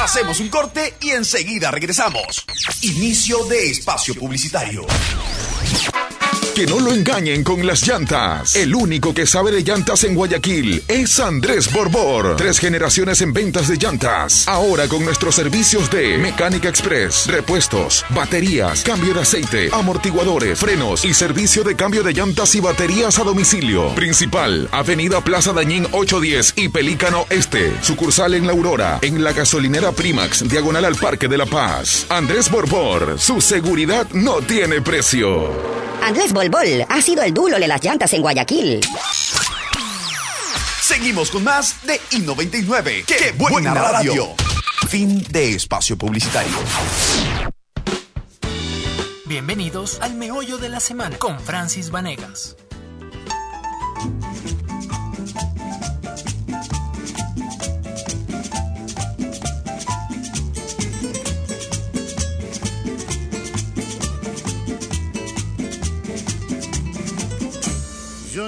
Hacemos un corte y enseguida regresamos. Inicio de espacio publicitario. Que no lo engañen con las llantas. El único que sabe de llantas en Guayaquil es Andrés Borbor. Tres generaciones en ventas de llantas. Ahora con nuestros servicios de Mecánica Express, repuestos, baterías, cambio de aceite, amortiguadores, frenos y servicio de cambio de llantas y baterías a domicilio. Principal, Avenida Plaza Dañín 810 y Pelícano Este. Sucursal en La Aurora, en la gasolinera Primax, diagonal al Parque de la Paz. Andrés Borbor, su seguridad no tiene precio. Andrés Bolbol ha sido el dulo de las llantas en Guayaquil. Seguimos con más de I99. ¡Qué, buena, radio! Fin de espacio publicitario. Bienvenidos al meollo de la semana con Francis Vanegas.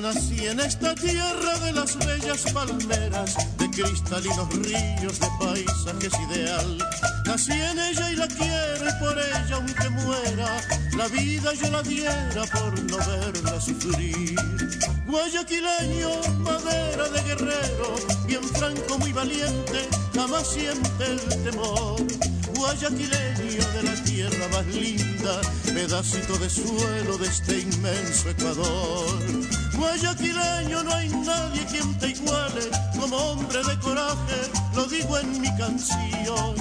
Nací en esta tierra de las bellas palmeras, de cristalinos ríos, de paisajes ideal. Nací en ella y la quiero y por ella aunque muera, la vida yo la diera por no verla sufrir. Guayaquileño, madera de guerrero, bien franco, muy valiente, jamás siente el temor. Guayaquileño de la tierra más linda, pedacito de suelo de este inmenso Ecuador. Guayaquileño no hay nadie quien te iguale, como hombre de coraje, lo digo en mi canción.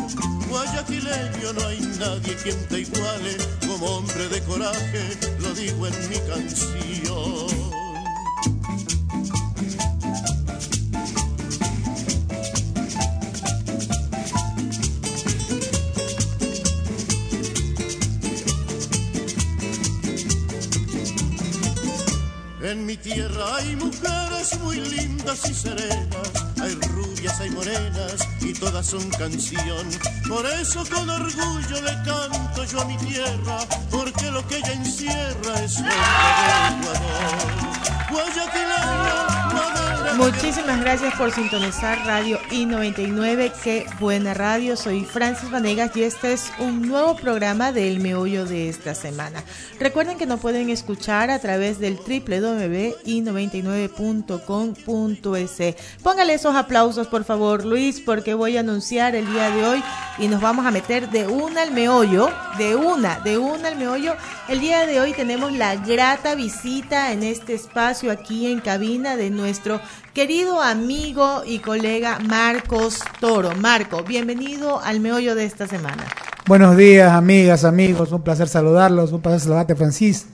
Guayaquileño no hay nadie quien te iguale, como hombre de coraje, lo digo en mi canción. En mi tierra hay mujeres muy lindas y serenas, hay rubias, hay morenas y todas son canción. Por eso con orgullo le canto yo a mi tierra, porque lo que ella encierra es de Ecuador. Muchísimas gracias por sintonizar Radio I99. Qué buena radio. Soy Francis Vanegas y este es un nuevo programa del meollo de esta semana. Recuerden que nos pueden escuchar a través del www.i99.com.es. Póngale esos aplausos, por favor, Luis, porque voy a anunciar el día de hoy y nos vamos a meter de una al meollo, de una, de una al meollo. El día de hoy tenemos la grata visita en este espacio aquí en cabina de nuestro querido amigo y colega Marcos Toro. Marco, bienvenido al meollo de esta semana. Buenos días, amigas, amigos. Un placer saludarlos. Un placer saludarte, Francis.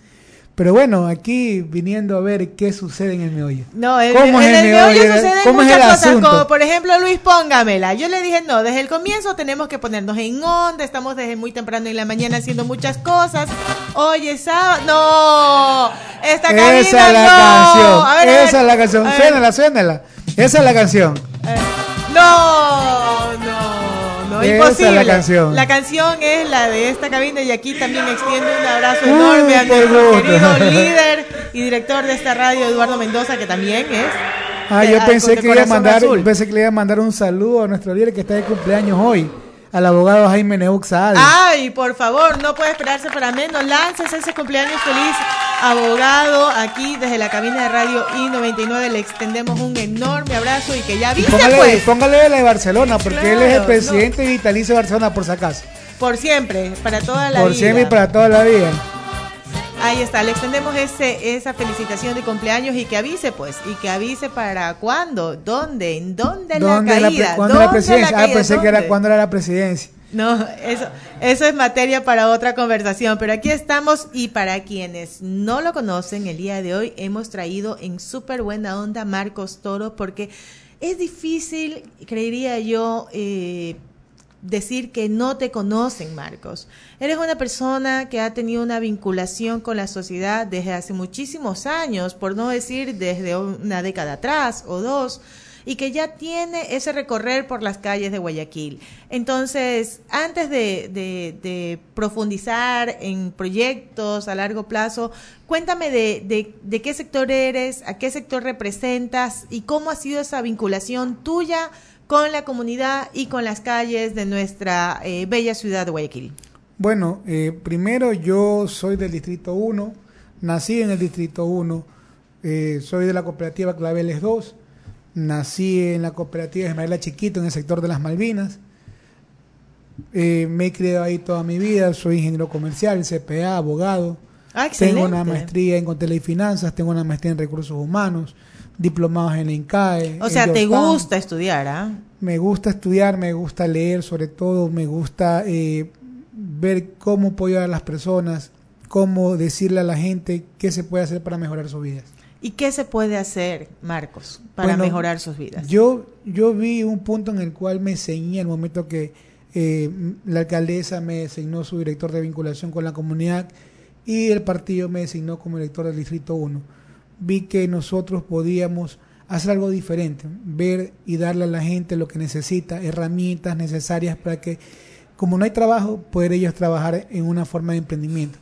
Pero bueno, aquí viniendo a ver qué sucede en el meollo. No, el, ¿Cómo en el, meollo, suceden muchas cosas, como por ejemplo, Luis, póngamela. Yo le dije, no, desde el comienzo tenemos que ponernos en onda, estamos desde muy temprano en la mañana haciendo muchas cosas. Oye, sábado, no, esta cabina Esa es la canción, ver, esa es la canción, suénala, suénala. Esa es la canción. no, no imposible. la canción. La canción es la de esta cabina y aquí también extiendo un abrazo enorme a nuestro querido líder y director de esta radio, Eduardo Mendoza, que también es. Ah, yo pensé que, iba a mandar, pensé que le iba a mandar un saludo a nuestro líder que está de cumpleaños hoy al abogado Jaime Neuxa Ay, por favor, no puede esperarse para menos. Lances ese cumpleaños feliz, abogado. Aquí desde la cabina de radio I99 le extendemos un enorme abrazo y que ya viste, póngale, pues. Póngale la de Barcelona, porque él es el presidente vitalicio de Barcelona, por si acaso. Por siempre, para toda la vida. Por siempre y para toda la vida. Ahí está, le extendemos ese, esa felicitación de cumpleaños y que avise, pues, y que avise para cuándo, dónde, en dónde, la caída. ¿Cuándo la presidencia? ah, pensé que era cuándo era la presidencia. No, eso, eso es materia para otra conversación, pero aquí estamos y para quienes no lo conocen, el día de hoy hemos traído en súper buena onda Marcos Toro porque es difícil, creería yo, eh, decir que no te conocen, Marcos. Eres una persona que ha tenido una vinculación con la sociedad desde hace muchísimos años, por no decir desde una década atrás o dos, y que ya tiene ese recorrer por las calles de Guayaquil. Entonces, antes de, profundizar en proyectos a largo plazo, cuéntame de, de qué sector eres, a qué sector representas y cómo ha sido esa vinculación tuya con la comunidad y con las calles de nuestra eh, bella ciudad de Guayaquil? Bueno, eh, primero yo soy del Distrito 1, nací en el Distrito 1, eh, soy de la cooperativa Claveles 2, nací en la cooperativa Ismaela Chiquito en el sector de las Malvinas, eh, me he criado ahí toda mi vida, soy ingeniero comercial, CPA, abogado, Ah, tengo una maestría en contabilidad y finanzas, tengo una maestría en recursos humanos, diplomados en la INCAE. O sea, te gusta estudiar, ¿ah? Me gusta estudiar, me gusta leer, sobre todo me gusta eh, ver cómo ayudar a las personas, cómo decirle a la gente qué se puede hacer para mejorar sus vidas. ¿Y qué se puede hacer, Marcos, para Bueno, mejorar sus vidas? Yo, yo vi un punto en el cual me ceñí el momento que eh, la alcaldesa me designó su director de vinculación con la comunidad y el partido me designó como director del Distrito 1. Vi que nosotros podíamos hacer algo diferente, ver y darle a la gente lo que necesita, herramientas necesarias para que, como no hay trabajo, poder ellos trabajar en una forma de emprendimiento.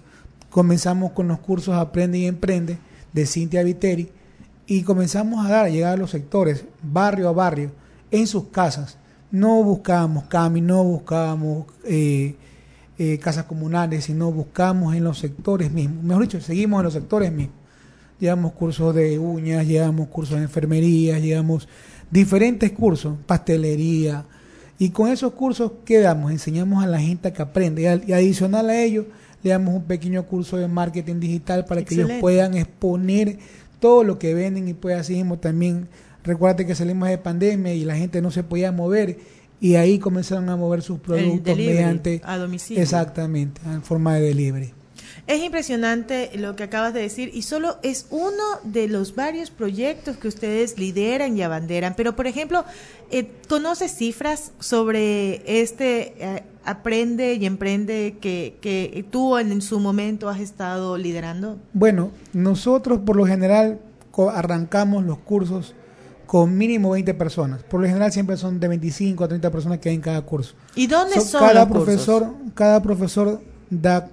Comenzamos con los cursos Aprende y Emprende de Cintia Viteri y comenzamos a dar, a llegar a los sectores, barrio a barrio, en sus casas. No buscábamos CAMI, no buscábamos eh, eh, casas comunales, sino buscamos en los sectores mismos. Mejor dicho, seguimos en los sectores mismos. Llevamos cursos de uñas, llevamos cursos de enfermería, llevamos diferentes cursos, pastelería. Y con esos cursos, ¿qué damos? Enseñamos a la gente que aprende. Y adicional a ello, le damos un pequeño curso de marketing digital para que ellos puedan exponer todo lo que venden y pues así mismo también. Recuerda que salimos de pandemia y la gente no se podía mover y ahí comenzaron a mover sus productos delivery mediante a domicilio. exactamente en forma de delivery. Es impresionante lo que acabas de decir y solo es uno de los varios proyectos que ustedes lideran y abanderan. Pero, por ejemplo, eh, ¿conoces cifras sobre este eh, aprende y emprende que, que tú en, en su momento has estado liderando? Bueno, nosotros por lo general arrancamos los cursos con mínimo 20 personas. Por lo general siempre son de 25 a 30 personas que hay en cada curso. ¿Y dónde So, son cada los cursos? profesor, cada profesor da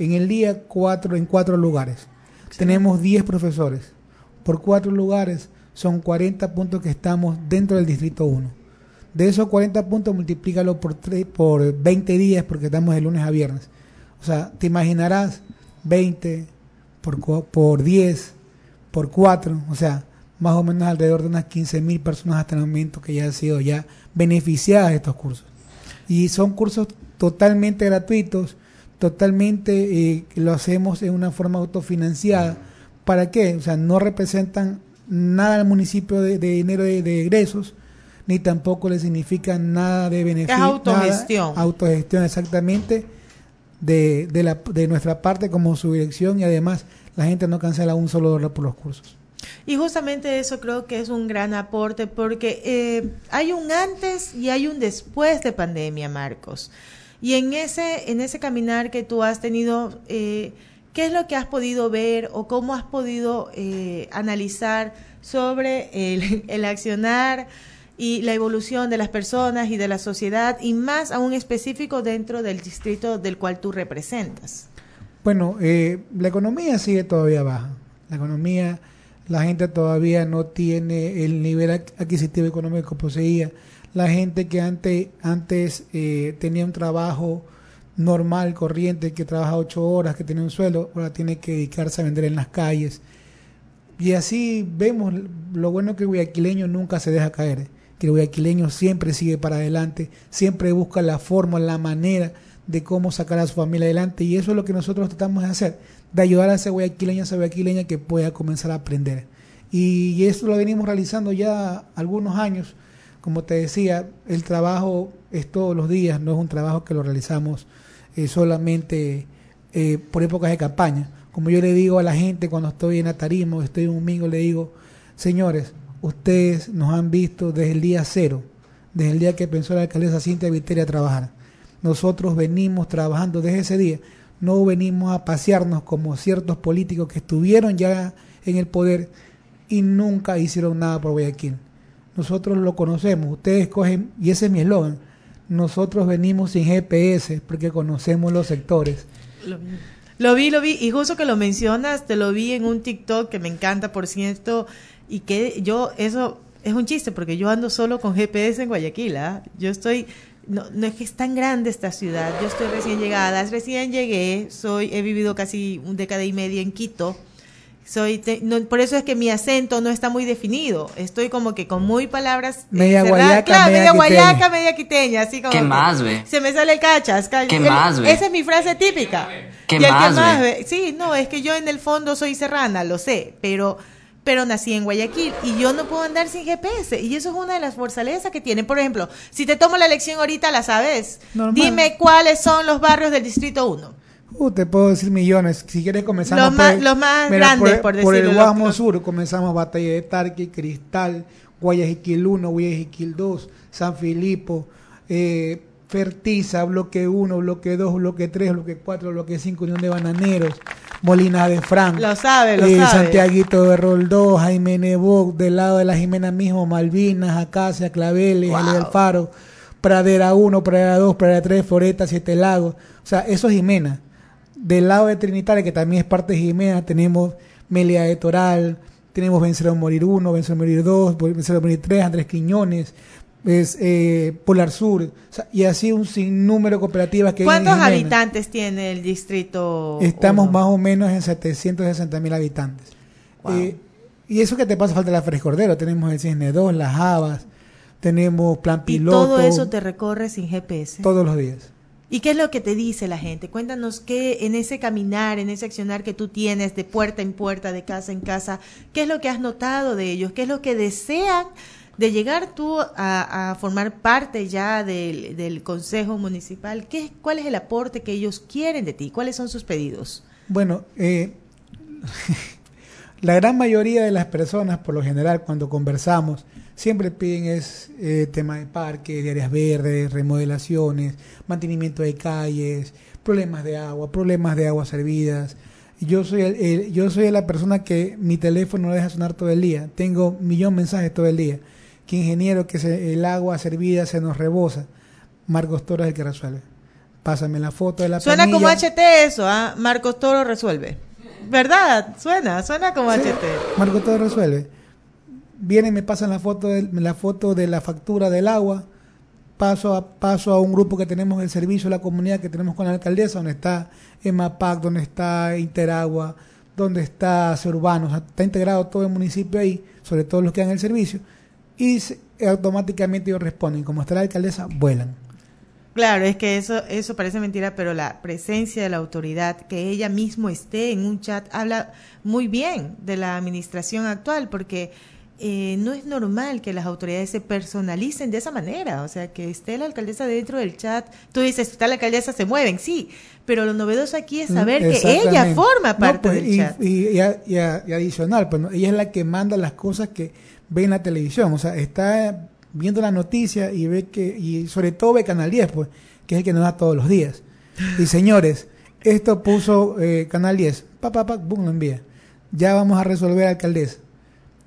en el día cuatro en cuatro lugares. Tenemos 10 profesores. Por cuatro lugares son 40 puntos que estamos dentro del distrito 1. De esos 40 puntos multiplícalo por por 20 días porque estamos de lunes a viernes. O sea, te imaginarás 20 por por 10 por 4, o sea, más o menos alrededor de unas 15 mil personas hasta el momento que ya han sido ya beneficiadas de estos cursos. Y son cursos totalmente gratuitos, totalmente eh, lo hacemos en una forma autofinanciada. ¿Para qué? O sea, no representan nada al municipio de, de dinero de, de egresos, ni tampoco le significan nada de beneficio. Es autogestión. nada- autogestión, exactamente, de, de, la, de nuestra parte como su dirección y además la gente no cancela un solo dólar por los cursos. Y justamente eso creo que es un gran aporte porque eh, hay un antes y hay un después de pandemia, Marcos. Y en ese, en ese caminar que tú has tenido, eh, ¿qué es lo que has podido ver o cómo has podido eh, analizar sobre el, accionar y la evolución de las personas y de la sociedad y más aún específico dentro del distrito del cual tú representas? Bueno, eh, la economía sigue todavía baja. La economía, la gente todavía no tiene el nivel adquisitivo económico que poseía. La gente que antes, antes eh, tenía un trabajo normal, corriente, que trabaja ocho horas, que tenía un sueldo, ahora tiene que dedicarse a vender en las calles. Y así vemos lo bueno que el guayaquileño nunca se deja caer, que el guayaquileño siempre sigue para adelante, siempre busca la forma, la manera de cómo sacar a su familia adelante y eso es lo que nosotros tratamos de hacer, de ayudar a ese guayaquileño, a esa guayaquileña que pueda comenzar a aprender. Y, y esto lo venimos realizando ya algunos años. Como te decía, el trabajo es todos los días, no es un trabajo que lo realizamos eh, solamente eh, por épocas de campaña. Como yo le digo a la gente cuando estoy en la tarima o estoy en un domingo, le digo, señores, ustedes nos han visto desde el día cero, desde el día que pensó la alcaldesa Cintia Viteria a trabajar. Nosotros venimos trabajando desde ese día, no venimos a pasearnos como ciertos políticos que estuvieron ya en el poder y nunca hicieron nada por Guayaquil. Nosotros lo conocemos, ustedes cogen, y ese es mi eslogan, nosotros venimos sin GPS porque conocemos los sectores. Lo, vi, lo vi, y justo que lo mencionas, te lo vi en un TikTok que me encanta, por cierto, y que yo eso es un chiste porque yo ando solo con GPS en Guayaquil. ¿ah? Yo estoy, no, no es que es tan grande esta ciudad. Yo estoy recién llegada, recién llegué, soy, he vivido casi un década y media en Quito. Soy te- no, por eso es que mi acento no está muy definido. Estoy como que con muy palabras eh, Media cerradas. guayaca, claro, media media guayaca, quiteña. media quiteña, así como ¿Qué que más, ve? Se me sale el cachas. ca- ¿Qué el- más, ve? Esa es mi frase típica. ¿Qué Y el más, ve? ve? Sí, no, es que yo en el fondo soy serrana, lo sé, pero pero nací en Guayaquil y yo no puedo andar sin GPS y eso es una de las fortalezas que tienen. Por ejemplo, si te tomo la lección ahorita, la sabes. Normal. Dime cuáles son los barrios del Distrito 1. Uh, te puedo decir millones. Si quieres comenzamos Los más- los más grandes, por por el decirlo, Guasmo los- Sur comenzamos Batalla de Tarqui, Cristal, Guayaquil 1, Guayaquil 2, San Filipo, eh, Fertiza, Bloque 1, Bloque 2, Bloque 3, Bloque 4, Bloque 5, Unión de Bananeros, Molina de Frank, Lo sabe, lo eh, sabe. Santiaguito de Roldó, Jaime Nebot, del lado de la Jimena mismo, Malvinas, Acacia, Claveles, Wow. El del Faro, Pradera 1, Pradera 2, Pradera 3, Floreta, Siete Lagos. O sea, eso es Jimena. Del lado de Trinitaria, que también es parte de Jimena, tenemos Melia de Toral, tenemos Vencer Morir 1, Vencer Morir 2, Vencer Morir 3, Andrés Quiñones, es, eh, Polar Sur, o sea, y así un sinnúmero de cooperativas que ¿Cuántos habitantes tiene el Distrito Estamos uno? más o menos en 760 mil habitantes. Wow. Eh, y eso que te pasa falta la Frescordero. Tenemos el Cisne 2, las Habas, tenemos Plan Y Piloto. todo eso te recorre sin GPS. Todos los días. ¿Y qué es lo que te dice la gente? Cuéntanos qué en ese caminar, en ese accionar que tú tienes de puerta en puerta, de casa en casa, qué es lo que has notado de ellos, qué es lo que desean de llegar tú a, formar parte ya del, del Consejo Municipal. ¿Qué, ¿Cuál es el aporte que ellos quieren de ti? ¿Cuáles son sus pedidos? Bueno, eh, la gran mayoría de las personas, por lo general, cuando conversamos, siempre piden es eh, tema de parque, de áreas verdes, remodelaciones, mantenimiento de calles, problemas de agua, problemas de aguas servidas. Yo soy el- el- yo soy la persona que mi teléfono no deja sonar todo el día. Tengo millón de mensajes todo el día. Que ingeniero que se- el agua servida se nos rebosa. Marcos Toro es el que resuelve. Pásame la foto de la Suena como. HT eso, ¿ah? Marcos Toro resuelve. ¿Verdad? Suena, suena como Sí, HT. Marco todo resuelve. Vienen me pasan la foto de, la foto de la factura del agua. Paso a, paso a un grupo que tenemos el servicio la comunidad que tenemos con la alcaldesa, donde está EMAPAC, donde está Interagua, donde está Urbano. Está integrado todo el municipio ahí, sobre todo los que dan el servicio. Y se- automáticamente ellos responden. Como está la alcaldesa, vuelan. Claro, es que eso, eso parece mentira, pero la presencia de la autoridad, que ella mismo esté en un chat, habla muy bien de la administración actual, porque eh, no es normal que las autoridades se personalicen de esa manera, o sea, que esté la alcaldesa dentro del chat, tú dices, está la alcaldesa, se mueven, sí, pero lo novedoso aquí es saber que ella forma No, parte pues, del y, chat. Y, y adicional, pues, ¿no? ella es la que manda las cosas que ve en la televisión. O sea, está viendo la noticia y ve que, y sobre todo ve Canal 10, pues, que es el que nos da todos los días. Y señores, esto puso eh, Canal 10, pa, pa, pa, boom, lo envía. Ya vamos a resolver, alcaldesa.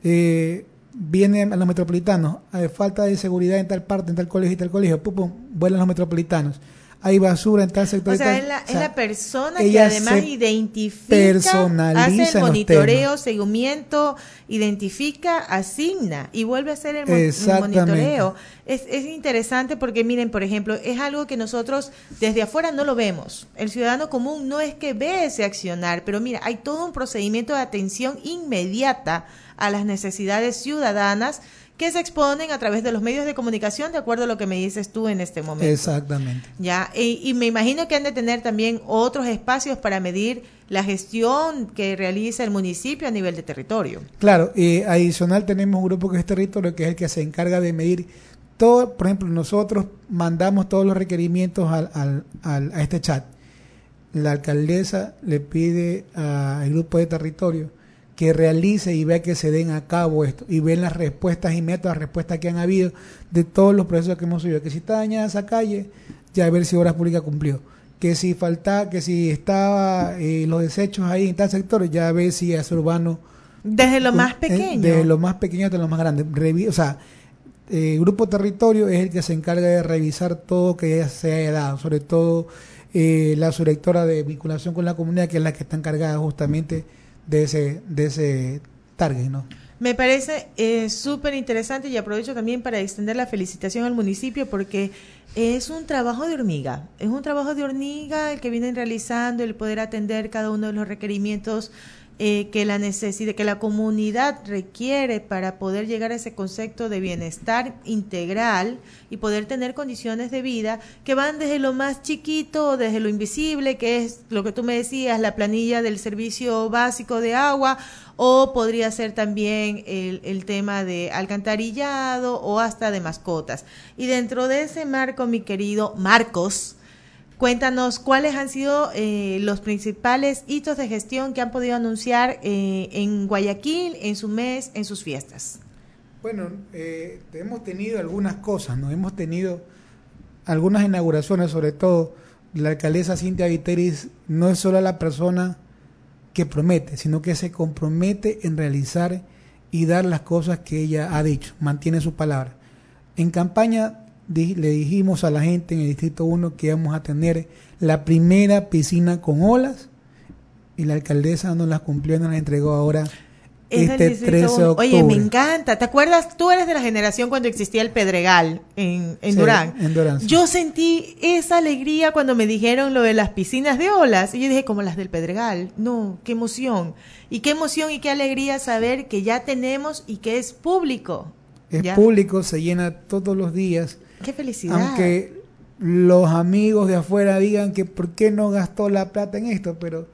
Eh, vienen a los metropolitanos, hay falta de seguridad en tal parte, en tal colegio y tal colegio, pum, pum, vuelan los metropolitanos. Hay basura en tal sector. O y sea, tal. es la, O sea, es la persona que además identifica, hace el monitoreo, seguimiento, identifica, asigna y vuelve a hacer el, mon- monitoreo. Es, es interesante porque, miren, por ejemplo, es algo que nosotros desde afuera no lo vemos. El ciudadano común no es que ve ese accionar, pero mira, hay todo un procedimiento de atención inmediata a las necesidades ciudadanas que se exponen a través de los medios de comunicación, de acuerdo a lo que me dices tú en este momento. Exactamente. Ya, y, y me imagino que han de tener también otros espacios para medir la gestión que realiza el municipio a nivel de territorio. Claro, y adicional tenemos un grupo que es territorio, que es el que se encarga de medir todo. Por ejemplo, nosotros mandamos todos los requerimientos al, al- al- a este chat. La alcaldesa le pide al grupo de territorio que realice y vea que se den a cabo esto y ven las respuestas inmediatas, las respuestas que han habido de todos los procesos que hemos subido. Que si está dañada esa calle, ya a ver si Obras Públicas cumplió. Que si falta, que si estaba eh, los desechos ahí en tal sector, ya a ver si es urbano Desde lo más eh, pequeño. De lo más pequeño hasta lo más grande. Revi- o sea, eh, Grupo Territorio es el que se encarga de revisar todo que ya se haya dado, sobre todo eh, la subdirectora de vinculación con la comunidad, que es la que está encargada justamente de ese, de ese target, ¿no? Me parece eh, súper interesante y aprovecho también para extender la felicitación al municipio porque es un trabajo de hormiga, es un trabajo de hormiga el que vienen realizando, el poder atender cada uno de los requerimientos eh, que la necesidad, que la comunidad requiere para poder llegar a ese concepto de bienestar integral y poder tener condiciones de vida que van desde lo más chiquito, desde lo invisible, que es lo que tú me decías, la planilla del servicio básico de agua, o podría ser también el, el tema de alcantarillado o hasta de mascotas. Y dentro de ese marco, mi querido Marcos, Cuéntanos cuáles han sido eh, los principales hitos de gestión que han podido anunciar eh, en Guayaquil en su mes, en sus fiestas. Bueno, eh, hemos tenido algunas cosas, ¿no? Hemos tenido algunas inauguraciones, sobre todo la alcaldesa Cintia Viteris no es solo la persona que promete, sino que se compromete en realizar y dar las cosas que ella ha dicho, mantiene su palabra. En campaña le dijimos a la gente en el Distrito 1 que íbamos a tener la primera piscina con olas y la alcaldesa nos la cumplió nos la entregó ahora este 13 de octubre. Oye, me encanta. ¿Te acuerdas? Tú eres de la generación cuando existía el Pedregal en, en Durán. En Durán Yo sentí esa alegría cuando me dijeron lo de las piscinas de olas. Y yo dije, como las del Pedregal. No, qué emoción. Y qué emoción y qué alegría saber que ya tenemos y que es público. Es público, se llena todos los días. Qué felicidad. Aunque los amigos de afuera digan que por qué no gastó la plata en esto, pero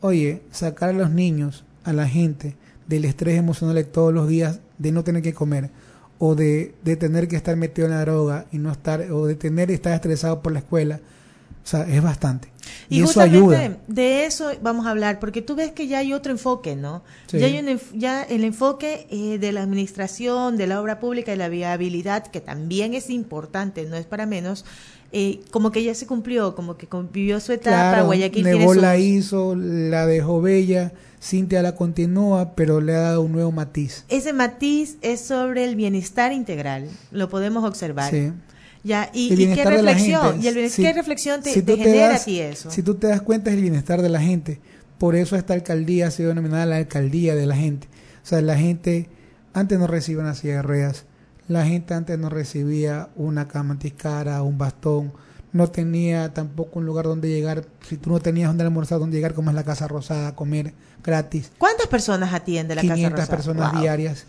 oye, sacar a los niños, a la gente del estrés emocional de todos los días, de no tener que comer, o de, de tener que estar metido en la droga y no estar, o de tener estar estresado por la escuela, o sea, es bastante. Y, eso ayuda. De eso vamos a hablar, porque tú ves que ya hay otro enfoque, ¿no? Ya hay un, ya el enfoque eh, de la administración, de la obra pública y la viabilidad, que también es importante, no es para menos. Eh, como que ya se cumplió, como que vivió su etapa, claro, Guayaquil la hizo, la dejó bella, Cintia la continúa, pero le ha dado un nuevo matiz. Ese matiz es sobre el bienestar integral, lo podemos observar. Sí. Ya, y, qué reflexión, y el, ¿qué reflexión te, genera a ti eso? Si tú te das cuenta es el bienestar de la gente. Por eso esta alcaldía ha sido denominada la alcaldía de la gente. O sea, la gente antes no recibía una silla de ruedas, la gente antes no recibía una cama anticara, un bastón, no tenía tampoco un lugar donde llegar, si tú no tenías donde almorzar, donde llegar, como es la Casa Rosada, comer gratis. ¿Cuántas personas atiende la Casa Rosada? 500 personas diarias.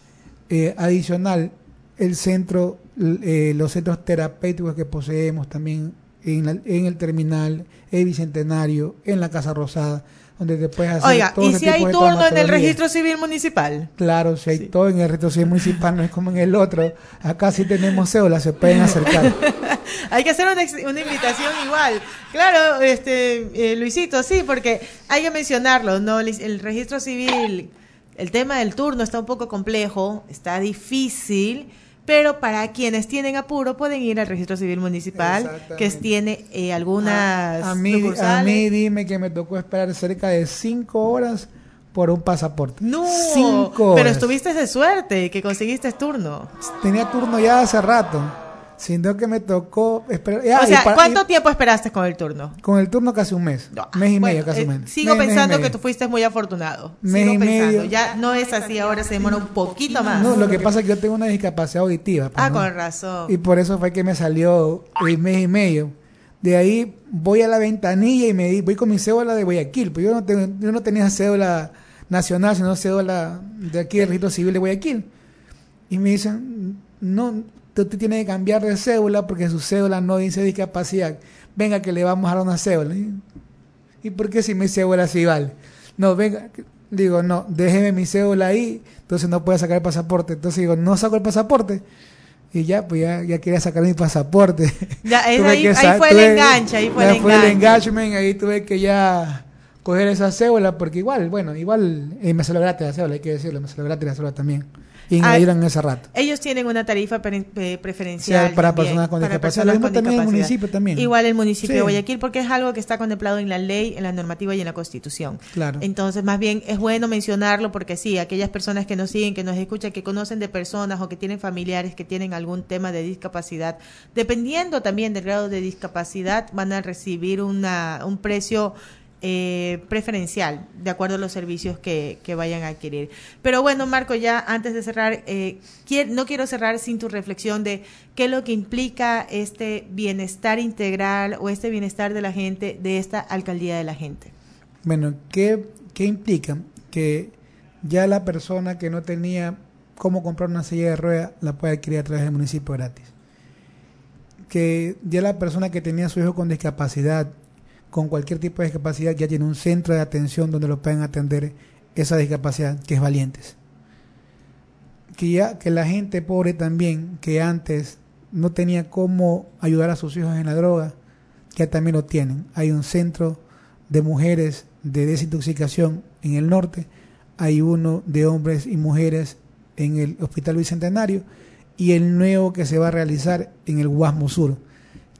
Eh, adicional, el centro, eh, los centros terapéuticos que poseemos también en, en, el terminal, el bicentenario, en la Casa Rosada, donde te puedes hacer Oiga, ¿y si hay turno en el registro civil municipal? Claro, si hay todo en el registro civil municipal, no es como en el otro. Acá sí tenemos cédula, se pueden acercar. hay que hacer una, una, invitación igual. Claro, este eh, Luisito, sí, porque hay que mencionarlo, ¿no? El, el registro civil, el tema del turno está un poco complejo, está difícil pero para quienes tienen apuro pueden ir al registro civil municipal que tiene eh, algunas a, mí, a mí dime que me tocó esperar cerca de cinco horas por un pasaporte. No, cinco pero estuviste de suerte que conseguiste turno. Tenía turno ya hace rato sino que me tocó esperar. o sea, ¿cuánto tiempo esperaste con el turno? Con el turno casi un mes. mes y medio, casi un eh, mes. Sigo pensando que tú fuiste muy afortunado. Mes sigo y pensando. medio. Ya no es así, ahora se demora un poquito más. No, lo que pasa es que yo tengo una discapacidad auditiva. ah, con razón. Y por eso fue que me salió el mes y medio. De ahí voy a la ventanilla y me voy con mi cédula de Guayaquil. Pues yo no, tengo, yo no tenía cédula nacional, sino cédula de aquí del registro civil de Guayaquil. Y me dicen, no, usted tiene que cambiar de cédula porque su cédula no dice discapacidad. Venga que le vamos a dar una cédula. ¿Y por qué si mi cédula sí vale? No, venga, digo, no, déjeme mi cédula ahí, entonces no puede sacar el pasaporte. Entonces digo, no saco el pasaporte. Y ya, pues ya, ya quería sacar mi pasaporte. Ya, ahí, ahí, fue el enganche, ahí fue el enganche. fue el engagement, ahí tuve que ya coger esa cédula, porque igual, bueno, igual eh, me salió gratis la cédula, hay que decirlo, me salió gratis la cédula también y en ese rato. Ellos tienen una tarifa pre preferencial. Para personas con discapacidad. También el municipio también. Igual el municipio de Guayaquil, porque es algo que está contemplado en la ley, en la normativa y en la constitución. Claro. Entonces, más bien es bueno mencionarlo porque sí, aquellas personas que nos siguen, que nos escuchan, que conocen de personas o que tienen familiares que tienen algún tema de discapacidad, dependiendo también del grado de discapacidad, van a recibir una, un precio eh, preferencial de acuerdo a los servicios que, vayan a adquirir. Pero bueno, Marco, ya antes de cerrar, eh, no quiero cerrar sin tu reflexión de qué es lo que implica este bienestar integral o este bienestar de la gente de esta alcaldía de la gente. Bueno, ¿qué, qué implica? Que ya la persona que no tenía cómo comprar una silla de ruedas la puede adquirir a través del municipio gratis. Que ya la persona que tenía a su hijo con discapacidad con cualquier tipo de discapacidad ya tiene un centro de atención donde lo pueden atender esa discapacidad, que es Valientes. Que ya que la gente pobre también, que antes no tenía cómo ayudar a sus hijos en la droga, ya también lo tienen. Hay un centro de mujeres de desintoxicación en el norte, hay uno de hombres y mujeres en el Hospital Bicentenario y el nuevo que se va a realizar en el Guasmo Sur,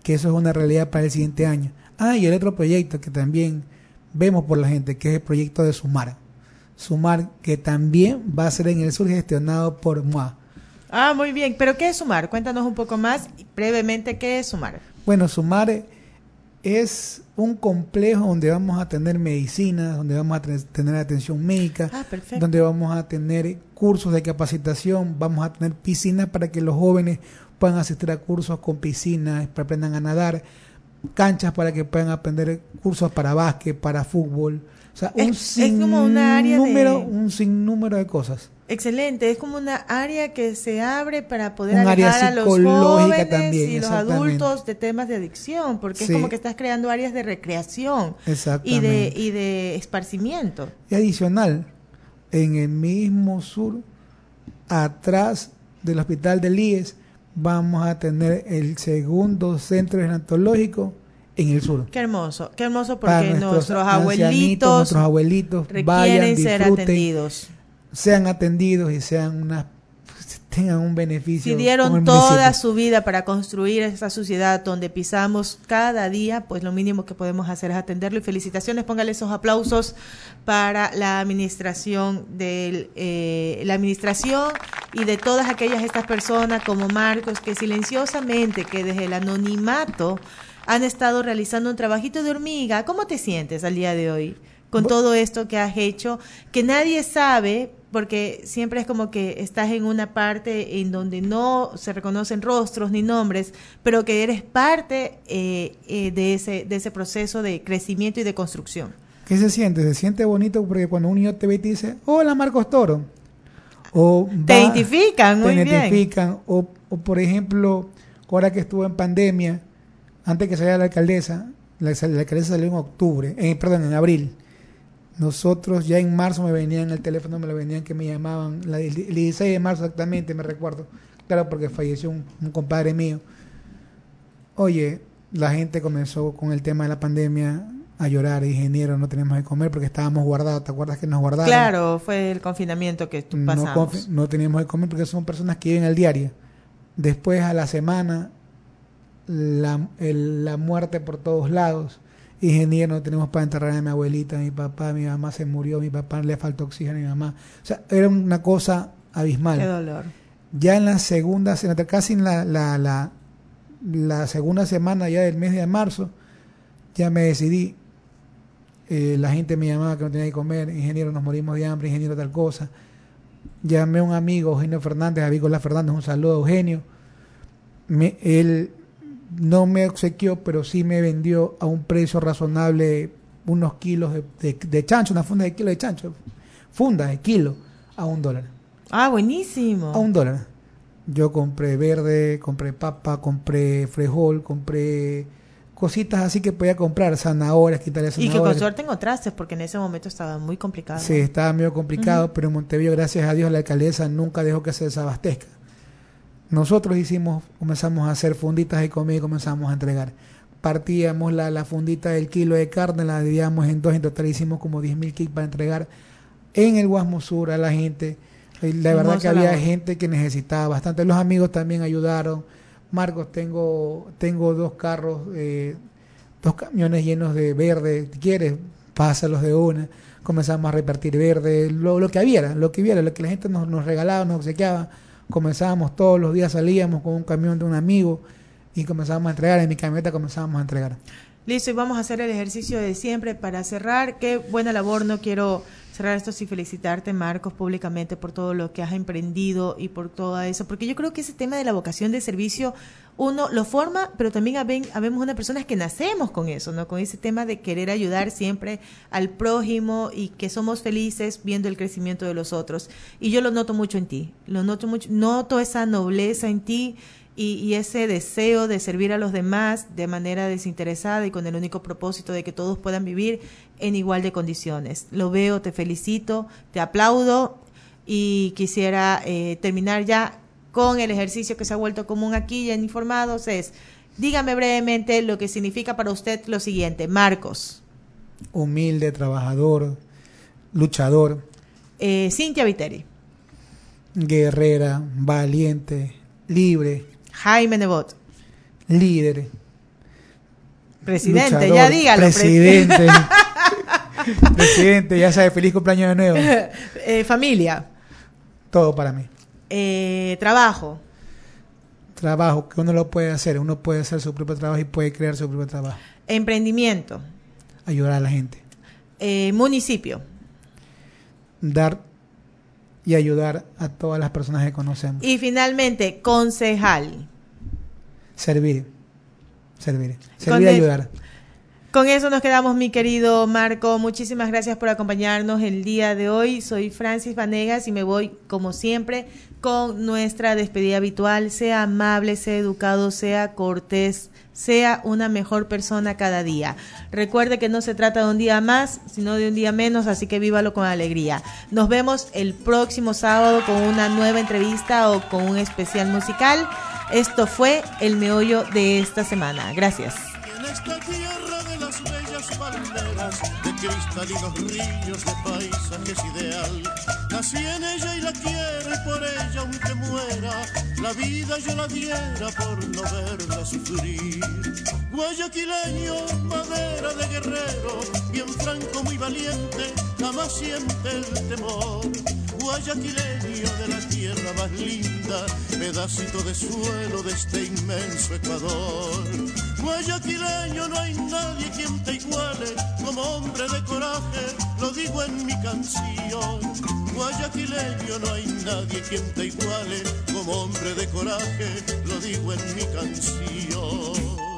que eso es una realidad para el siguiente año. Ah, y el otro proyecto que también vemos por la gente, que es el proyecto de Sumar. Sumar, que también va a ser en el sur gestionado por MOA. Ah, muy bien. ¿Pero qué es Sumar? Cuéntanos un poco más brevemente qué es Sumar. Bueno, Sumar es un complejo donde vamos a tener medicinas, donde vamos a tener atención médica, ah, donde vamos a tener cursos de capacitación, vamos a tener piscinas para que los jóvenes puedan asistir a cursos con piscinas, para aprendan a nadar canchas para que puedan aprender cursos para básquet, para fútbol. O sea, un sinnúmero, un sinnúmero de cosas. Excelente, es como una área que se abre para poder ayudar a los jóvenes y los adultos de temas de adicción, porque es como que estás creando áreas de recreación y de, y de esparcimiento. Y adicional, en el mismo sur, atrás del hospital de IES, vamos a tener el segundo centro gerontológico en el sur. Qué hermoso, qué hermoso porque nuestros, abuelitos, nuestros abuelitos vayan, ser atendidos. Sean atendidos y sean una tengan un beneficio. Si dieron toda su vida para construir esa sociedad donde pisamos cada día, pues lo mínimo que podemos hacer es atenderlo. Y felicitaciones, póngale esos aplausos para la administración de eh, la administración y de todas aquellas estas personas como Marcos que silenciosamente, que desde el anonimato han estado realizando un trabajito de hormiga. ¿Cómo te sientes al día de hoy con todo esto que has hecho? Que nadie sabe, porque siempre es como que estás en una parte en donde no se reconocen rostros ni nombres, pero que eres parte eh, eh, de, ese, de ese proceso de crecimiento y de construcción. ¿Qué se siente? Se siente bonito porque cuando un niño te ve y te dice, hola Marcos Toro. O te identifican, muy te identifican. O, o, por ejemplo, ahora que estuvo en pandemia, antes que saliera la alcaldesa, la, la alcaldesa salió en octubre, eh, perdón, en abril nosotros ya en marzo me venían el teléfono, me lo venían que me llamaban, el 16 de marzo exactamente, me recuerdo, claro, porque falleció un, compadre mío. Oye, la gente comenzó con el tema de la pandemia a llorar, ingeniero, no tenemos que comer porque estábamos guardados, ¿te acuerdas que nos guardaron? Claro, fue el confinamiento que pasamos. No, no teníamos que comer porque son personas que viven al diario. Después a la semana, la, la muerte por todos lados ingeniero, no tenemos para enterrar a mi abuelita, a mi papá, mi mamá se murió, mi papá le faltó oxígeno a mi mamá. O sea, era una cosa abismal. Qué dolor. Ya en la segunda, casi en la, la, la, la segunda semana ya del mes de marzo, ya me decidí. Eh, la gente me llamaba que no tenía que comer, ingeniero, nos morimos de hambre, ingeniero, tal cosa. Llamé a un amigo, Eugenio Fernández, a Vícola Fernández, un saludo, Eugenio. Me, él no me obsequió, pero sí me vendió a un precio razonable unos kilos de, chancho, una funda de kilo de chancho, funda de kilo, a un dólar. Ah, buenísimo. A un dólar. Yo compré verde, compré papa, compré frijol, compré cositas así que podía comprar, zanahorias, quitarle zanahorias. Y que con suerte encontraste, porque en ese momento estaba muy complicado. Sí, estaba medio complicado, pero en Montevideo, gracias a Dios, la alcaldesa nunca dejó que se desabastezca. Nosotros hicimos, comenzamos a hacer funditas de comida y comenzamos a entregar. Partíamos la, la fundita del kilo de carne, la dividíamos en dos, en total hicimos como 10 mil kits para entregar en el Guasmo Sur a la gente. La verdad que había gente que necesitaba bastante. Los amigos también ayudaron. Marcos, tengo, tengo dos carros, eh, dos camiones llenos de verde. ¿Quieres? Pásalos de una. Comenzamos a repartir verde, lo, lo que había, lo que hubiera, lo que la gente nos, nos regalaba, nos obsequiaba comenzábamos todos los días, salíamos con un camión de un amigo y comenzábamos a entregar, en mi camioneta comenzábamos a entregar. Listo, y vamos a hacer el ejercicio de siempre para cerrar. Qué buena labor, no quiero esto sin felicitarte, Marcos, públicamente por todo lo que has emprendido y por todo eso, porque yo creo que ese tema de la vocación de servicio, uno lo forma, pero también habemos unas personas que nacemos con eso, ¿no? Con ese tema de querer ayudar siempre al prójimo y que somos felices viendo el crecimiento de los otros. Y yo lo noto mucho en ti, lo noto mucho, noto esa nobleza en ti y, ese deseo de servir a los demás de manera desinteresada y con el único propósito de que todos puedan vivir en igual de condiciones. Lo veo, te felicito, te aplaudo y quisiera eh, terminar ya con el ejercicio que se ha vuelto común aquí ya en Informados es, dígame brevemente lo que significa para usted lo siguiente. Marcos. Humilde, trabajador, luchador. Eh, Cintia Viteri. Guerrera, valiente, libre, Jaime Nebot. Líder. Presidente, ya dígalo. Presidente. presidente, ya sabe, feliz cumpleaños de nuevo. Eh, familia. Todo para mí. Eh, trabajo. Trabajo, que uno lo puede hacer. Uno puede hacer su propio trabajo y puede crear su propio trabajo. Emprendimiento. Ayudar a la gente. Eh, municipio. Dar y ayudar a todas las personas que conocemos. Y finalmente, concejal. Servir. Servir. Servir y ayudar. Con eso nos quedamos, mi querido Marco. Muchísimas gracias por acompañarnos el día de hoy. Soy Francis Vanegas y me voy, como siempre, con nuestra despedida habitual. Sea amable, sea educado, sea cortés sea una mejor persona cada día. Recuerde que no se trata de un día más, sino de un día menos, así que vívalo con alegría. Nos vemos el próximo sábado con una nueva entrevista o con un especial musical. Esto fue el meollo de esta semana. Gracias. Palmeras, de cristalinos ríos, de paisajes ideal, nací en ella y la quiero y por ella aunque muera, la vida yo la diera por no verla sufrir. Guayaquileño, madera de guerrero, bien franco, muy valiente, jamás siente el temor. Guayaquileño de la tierra más linda, pedacito de suelo de este inmenso Ecuador. Guayaquileño no hay nadie quien te iguale, como hombre de coraje, lo digo en mi canción. Guayaquileño no hay nadie quien te iguale, como hombre de coraje, lo digo en mi canción.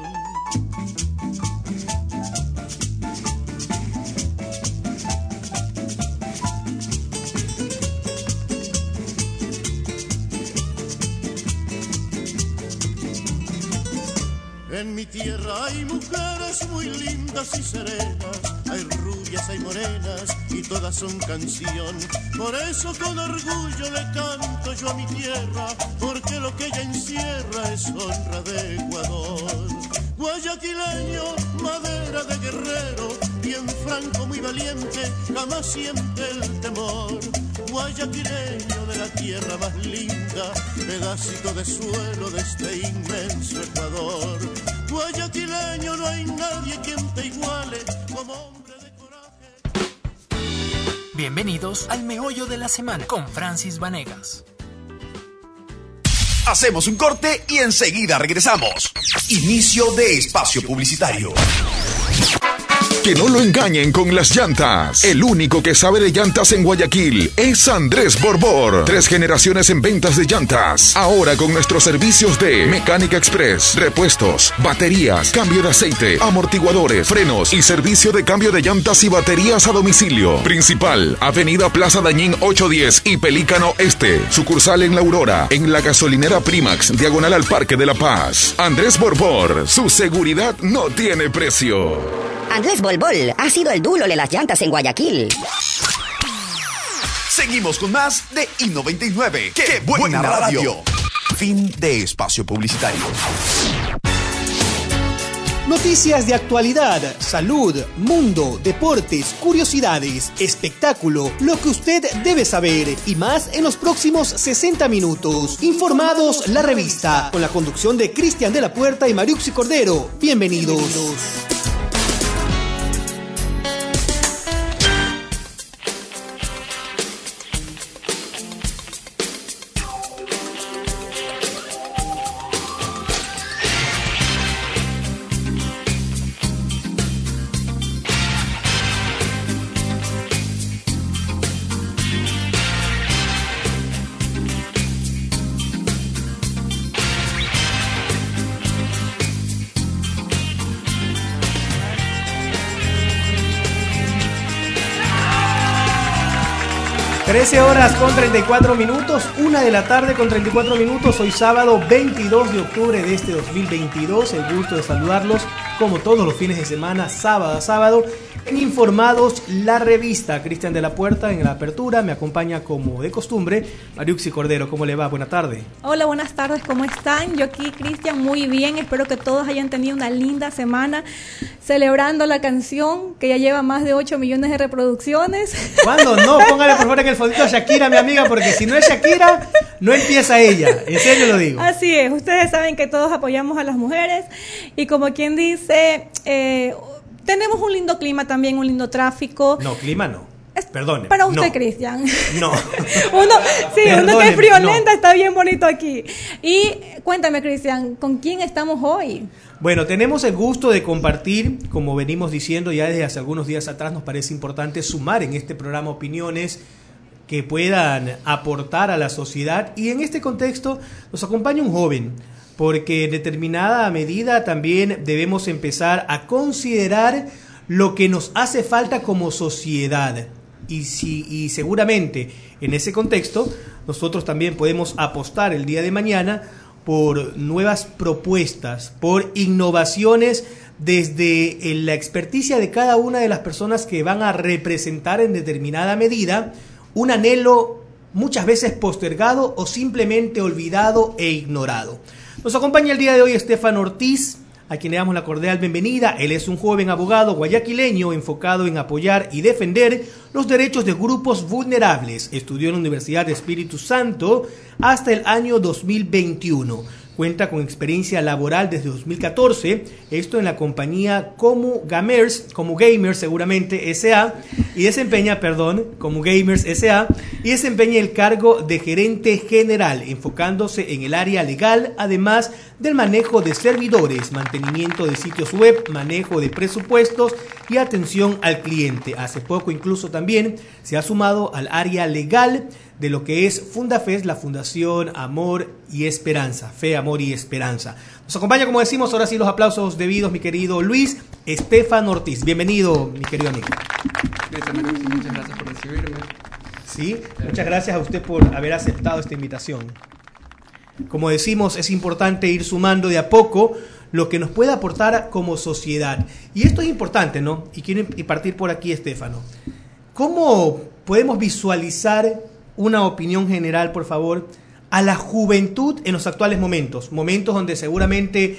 En mi tierra hay mujeres muy lindas y serenas, hay rubias, hay morenas y todas son canción. Por eso con orgullo le canto yo a mi tierra, porque lo que ella encierra es honra de Ecuador. Guayaquileño, madera de guerrero, bien franco, muy valiente, jamás siente el temor. Guayaquileño de la tierra más linda, pedacito de suelo de este inmenso Ecuador. Guayaquileño no hay nadie quien te iguale como hombre de coraje. Bienvenidos al meollo de la semana con Francis Vanegas. Hacemos un corte y enseguida regresamos. Inicio de espacio publicitario. Que no lo engañen con las llantas. El único que sabe de llantas en Guayaquil es Andrés Borbor. Tres generaciones en ventas de llantas. Ahora con nuestros servicios de Mecánica Express, repuestos, baterías, cambio de aceite, amortiguadores, frenos y servicio de cambio de llantas y baterías a domicilio. Principal, Avenida Plaza Dañín 810 y Pelícano Este. Sucursal en La Aurora, en la gasolinera Primax, diagonal al Parque de la Paz. Andrés Borbor, su seguridad no tiene precio. Andrés Bolbol ha sido el duro de las llantas en Guayaquil. Seguimos con más de I99. ¡Qué, buena, radio! Fin de espacio publicitario. Noticias de actualidad, salud, mundo, deportes, curiosidades, espectáculo, lo que usted debe saber y más en los próximos 60 minutos. Informados la revista, con la conducción de Cristian de la Puerta y Mariuxi Cordero. Bienvenidos. 13 horas con 34 minutos, una de la tarde con 34 minutos, hoy sábado 22 de octubre de este 2022. El gusto de saludarlos como todos los fines de semana, sábado a sábado. En Informados, la revista Cristian de la Puerta en la apertura. Me acompaña como de costumbre Mariuxi Cordero. ¿Cómo le va? Buena tarde. Hola, buenas tardes. ¿Cómo están? Yo aquí, Cristian, muy bien. Espero que todos hayan tenido una linda semana celebrando la canción que ya lleva más de 8 millones de reproducciones. ¿Cuándo? No, póngale por favor en el fondito a Shakira, mi amiga, porque si no es Shakira, no empieza ella. En serio lo digo. Así es. Ustedes saben que todos apoyamos a las mujeres y como quien dice... Eh, tenemos un lindo clima también, un lindo tráfico. No, clima no. Perdone. Para usted, Cristian. No. uno, sí, uno que es friolenta está bien bonito aquí. Y cuéntame, Cristian, ¿con quién estamos hoy? Bueno, tenemos el gusto de compartir, como venimos diciendo ya desde hace algunos días atrás, nos parece importante sumar en este programa opiniones que puedan aportar a la sociedad. Y en este contexto nos acompaña un joven porque en determinada medida también debemos empezar a considerar lo que nos hace falta como sociedad. Y, si, y seguramente en ese contexto nosotros también podemos apostar el día de mañana por nuevas propuestas, por innovaciones desde la experticia de cada una de las personas que van a representar en determinada medida un anhelo muchas veces postergado o simplemente olvidado e ignorado. Nos acompaña el día de hoy Estefan Ortiz, a quien le damos la cordial bienvenida. Él es un joven abogado guayaquileño enfocado en apoyar y defender los derechos de grupos vulnerables. Estudió en la Universidad de Espíritu Santo hasta el año 2021 Cuenta con experiencia laboral desde 2014, esto en la compañía Como Gamers, como Gamers seguramente SA, y desempeña, perdón, como Gamers SA, y desempeña el cargo de gerente general, enfocándose en el área legal, además del manejo de servidores, mantenimiento de sitios web, manejo de presupuestos y atención al cliente. Hace poco incluso también se ha sumado al área legal de lo que es Fundafes, la Fundación Amor y Esperanza, Fe, Amor y Esperanza. Nos acompaña, como decimos, ahora sí los aplausos debidos, mi querido Luis Estefan Ortiz. Bienvenido, mi querido amigo. Muchas gracias por recibirme. Sí, muchas gracias a usted por haber aceptado esta invitación. Como decimos, es importante ir sumando de a poco lo que nos puede aportar como sociedad. Y esto es importante, ¿no? Y quiero partir por aquí, Estefano. ¿Cómo podemos visualizar una opinión general, por favor, a la juventud en los actuales momentos, momentos donde seguramente